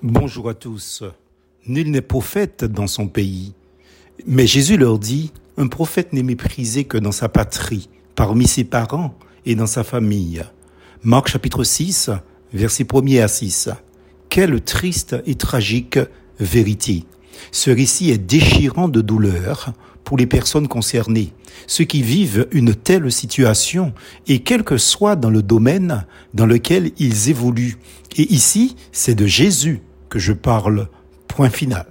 Bonjour à tous. Nul n'est prophète dans son pays. Mais Jésus leur dit, un prophète n'est méprisé que dans sa patrie, parmi ses parents et dans sa famille. Marc chapitre 6, versets 1 à 6. Quelle triste et tragique vérité. Ce récit est déchirant de douleur pour les personnes concernées, ceux qui vivent une telle situation et quel que soit dans le domaine dans lequel ils évoluent. Et ici, c'est de Jésus que je parle. Point final.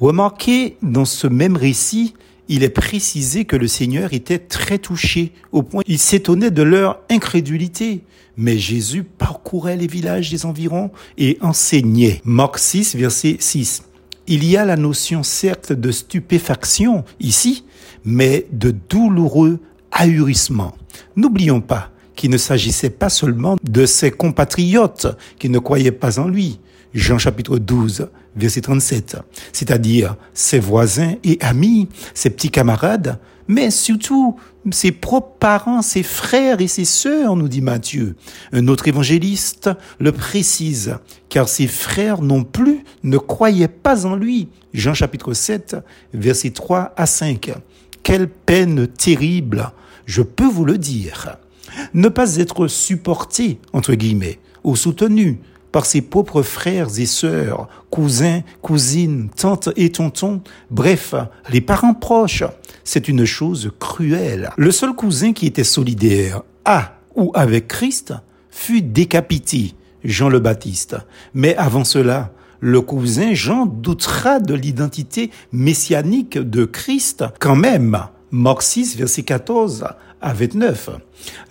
Remarquez, dans ce même récit, il est précisé que le Seigneur était très touché, au point il s'étonnait de leur incrédulité. Mais Jésus parcourait les villages des environs et enseignait. Marc 6, verset 6. Il y a la notion certes de stupéfaction ici, mais de douloureux ahurissement. N'oublions pas qu'il ne s'agissait pas seulement de ses compatriotes qui ne croyaient pas en lui, Jean chapitre 12, verset 37, c'est-à-dire ses voisins et amis, ses petits camarades, mais surtout ses propres parents, ses frères et ses sœurs, nous dit Matthieu. Un autre évangéliste le précise, car ses frères non plus ne croyaient pas en lui. Jean chapitre 7, verset 3 à 5. Quelle peine terrible, je peux vous le dire. Ne pas être supporté, entre guillemets, ou soutenu par ses propres frères et sœurs, cousins, cousines, tantes et tontons, bref, les parents proches. C'est une chose cruelle. Le seul cousin qui était solidaire à ou avec Christ fut décapité, Jean le Baptiste. Mais avant cela, le cousin Jean doutera de l'identité messianique de Christ quand même. Marc 6, verset 14 à 29.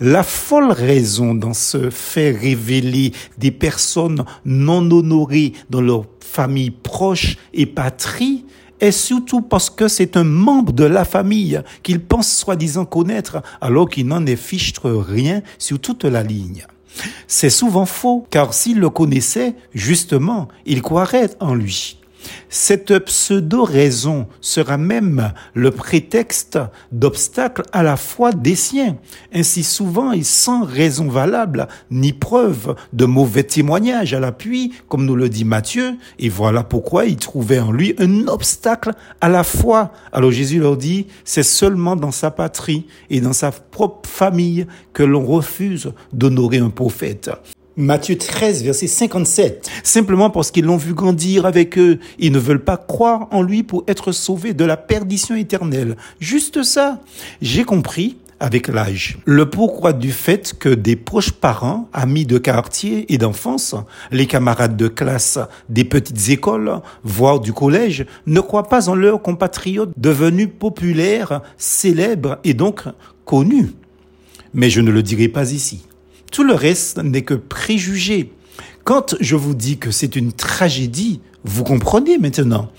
La folle raison dans ce fait révéler des personnes non honorées dans leur famille proche et patrie est surtout parce que c'est un membre de la famille qu'il pense soi-disant connaître alors qu'il n'en est fichtre rien sur toute la ligne. C'est souvent faux, car s'il le connaissait, justement, il croirait en lui. Cette pseudo-raison sera même le prétexte d'obstacles à la foi des siens, ainsi souvent et sans raison valable ni preuve de mauvais témoignages à l'appui, comme nous le dit Matthieu, et voilà pourquoi ils trouvaient en lui un obstacle à la foi. Alors Jésus leur dit, c'est seulement dans sa patrie et dans sa propre famille que l'on refuse d'honorer un prophète. Matthieu 13, verset 57. Simplement parce qu'ils l'ont vu grandir avec eux, ils ne veulent pas croire en lui pour être sauvés de la perdition éternelle. Juste ça. J'ai compris avec l'âge. Le pourquoi du fait que des proches parents, amis de quartier et d'enfance, les camarades de classe des petites écoles, voire du collège, ne croient pas en leurs compatriotes devenus populaires, célèbres et donc connus. Mais je ne le dirai pas ici. Tout le reste n'est que préjugé. Quand je vous dis que c'est une tragédie, vous comprenez maintenant.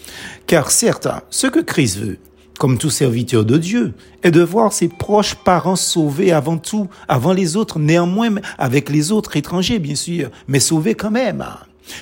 Car certes, ce que Christ veut, comme tout serviteur de Dieu, est de voir ses proches parents sauvés avant tout, avant les autres, néanmoins avec les autres étrangers, bien sûr, mais sauvés quand même.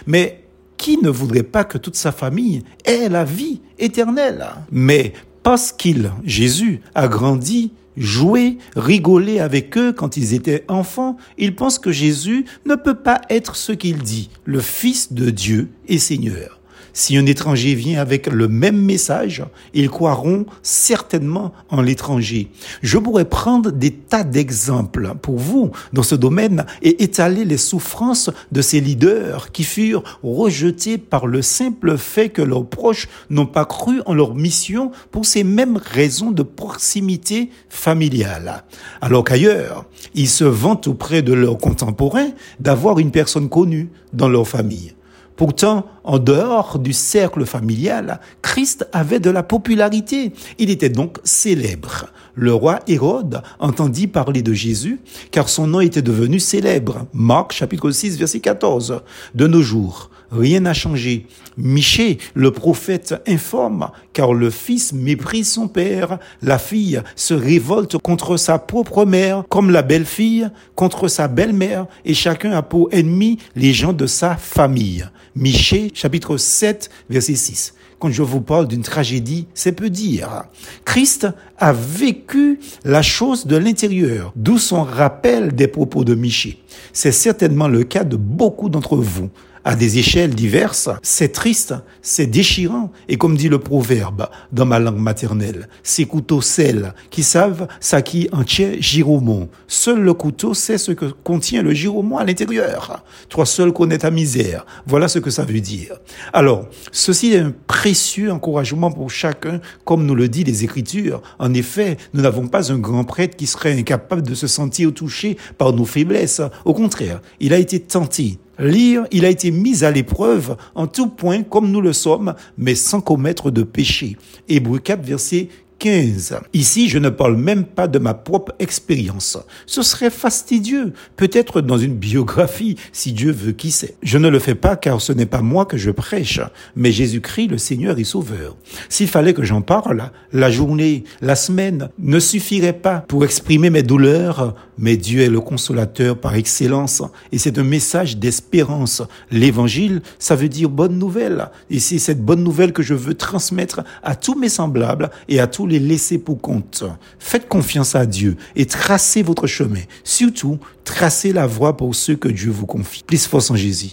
Mais qui ne voudrait pas que toute sa famille ait la vie éternelle? Mais parce qu'il, Jésus, a grandi jouer, rigoler avec eux quand ils étaient enfants, ils pensent que Jésus ne peut pas être ce qu'il dit, le Fils de Dieu et Seigneur. Si un étranger vient avec le même message, ils croiront certainement en l'étranger. Je pourrais prendre des tas d'exemples pour vous dans ce domaine et étaler les souffrances de ces leaders qui furent rejetés par le simple fait que leurs proches n'ont pas cru en leur mission pour ces mêmes raisons de proximité familiale. Alors qu'ailleurs, ils se vantent auprès de leurs contemporains d'avoir une personne connue dans leur famille. Pourtant, en dehors du cercle familial, Christ avait de la popularité. Il était donc célèbre. Le roi Hérode entendit parler de Jésus car son nom était devenu célèbre. Marc chapitre 6 verset 14. De nos jours, rien n'a changé. Michée, le prophète, informe car le fils méprise son père. La fille se révolte contre sa propre mère comme la belle-fille contre sa belle-mère et chacun a pour ennemi les gens de sa famille. Michée chapitre 7 verset 6 quand je vous parle d'une tragédie, c'est peu dire. Christ a vécu la chose de l'intérieur, d'où son rappel des propos de Michée. C'est certainement le cas de beaucoup d'entre vous. À des échelles diverses, c'est triste, c'est déchirant. Et comme dit le proverbe dans ma langue maternelle, ces couteaux sels qui savent ça qui entier giromon. Seul le couteau sait ce que contient le giromon à l'intérieur. Toi seul connais ta misère. Voilà ce que ça veut dire. Alors, ceci est un précieux encouragement pour chacun, comme nous le dit les Écritures. En effet, nous n'avons pas un grand prêtre qui serait incapable de se sentir touché par nos faiblesses. Au contraire, il a été tenté. Lire, il a été mis à l'épreuve en tout point comme nous le sommes, mais sans commettre de péché. Hébreu 4, verset 15. Ici, je ne parle même pas de ma propre expérience. Ce serait fastidieux, peut-être dans une biographie, si Dieu veut qui sait. Je ne le fais pas car ce n'est pas moi que je prêche, mais Jésus-Christ, le Seigneur et Sauveur. S'il fallait que j'en parle, la journée, la semaine ne suffirait pas pour exprimer mes douleurs, mais Dieu est le consolateur par excellence et c'est un message d'espérance. L'évangile, ça veut dire bonne nouvelle. Et c'est cette bonne nouvelle que je veux transmettre à tous mes semblables et à tous les laisser pour compte. Faites confiance à Dieu et tracez votre chemin. Surtout, tracez la voie pour ceux que Dieu vous confie. Plus force en Jésus.